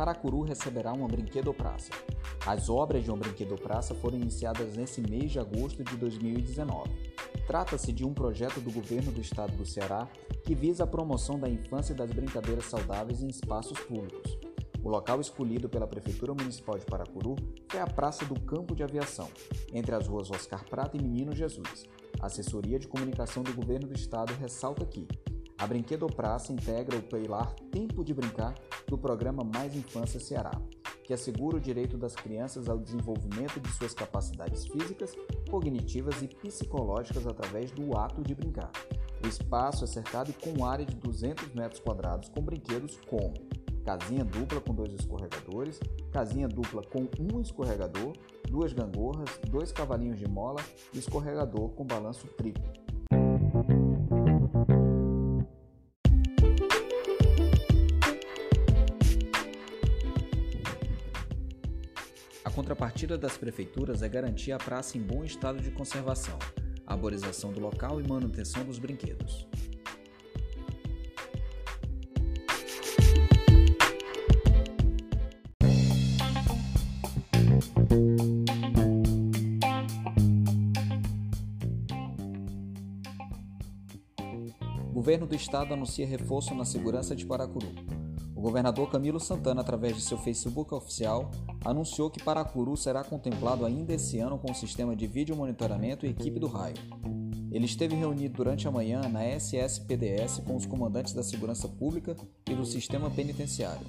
Paracuru receberá uma brinquedo praça. As obras de uma brinquedo praça foram iniciadas nesse mês de agosto de 2019. Trata-se de um projeto do governo do estado do Ceará que visa a promoção da infância e das brincadeiras saudáveis em espaços públicos. O local escolhido pela Prefeitura Municipal de Paracuru foi a Praça do Campo de Aviação, entre as ruas Oscar Prata e Menino Jesus. A assessoria de comunicação do governo do estado ressalta que a Brinquedo Praça integra o pilar Tempo de Brincar do programa Mais Infância Ceará, que assegura o direito das crianças ao desenvolvimento de suas capacidades físicas, cognitivas e psicológicas através do ato de brincar. O espaço é cercado com área de 200 metros quadrados com brinquedos como casinha dupla com dois escorregadores, casinha dupla com um escorregador, duas gangorras, dois cavalinhos de mola e escorregador com balanço triplo. A contrapartida das prefeituras é garantir a praça em bom estado de conservação, arborização do local e manutenção dos brinquedos. Governo do estado anuncia reforço na segurança de Paracuru. O governador Camilo Santana, através de seu Facebook oficial, anunciou que Paracuru será contemplado ainda esse ano com o sistema de vídeo monitoramento e equipe do raio. Ele esteve reunido durante a manhã na SSPDS com os comandantes da segurança pública e do sistema penitenciário.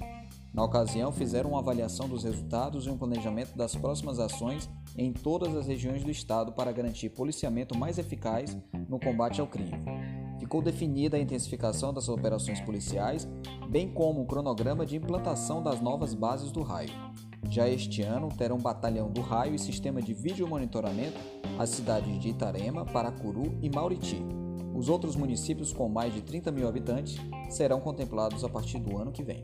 Na ocasião, fizeram uma avaliação dos resultados e um planejamento das próximas ações em todas as regiões do estado para garantir policiamento mais eficaz no combate ao crime ficou definida a intensificação das operações policiais, bem como o cronograma de implantação das novas bases do raio. Já este ano terão batalhão do raio e sistema de vídeo monitoramento as cidades de Itarema, Paracuru e Mauriti. Os outros municípios com mais de 30 mil habitantes serão contemplados a partir do ano que vem.